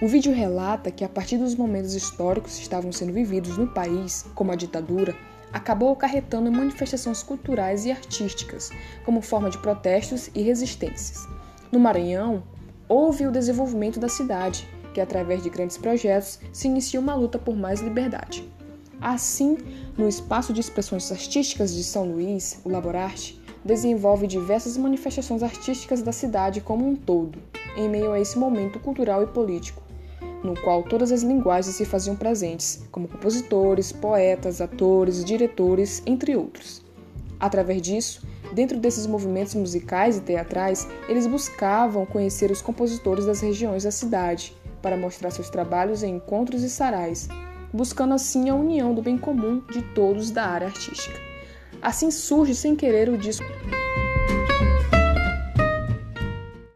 O vídeo relata que, a partir dos momentos históricos que estavam sendo vividos no país, como a ditadura, acabou acarretando manifestações culturais e artísticas, como forma de protestos e resistências. No Maranhão, houve o desenvolvimento da cidade, que, através de grandes projetos, se inicia uma luta por mais liberdade. Assim, no espaço de expressões artísticas de São Luís, o Laborarte desenvolve diversas manifestações artísticas da cidade como um todo, em meio a esse momento cultural e político, no qual todas as linguagens se faziam presentes, como compositores, poetas, atores, diretores, entre outros. Através disso, dentro desses movimentos musicais e teatrais, eles buscavam conhecer os compositores das regiões da cidade, para mostrar seus trabalhos em encontros e sarais, buscando assim a união do bem comum de todos da área artística. Assim surge sem querer o disco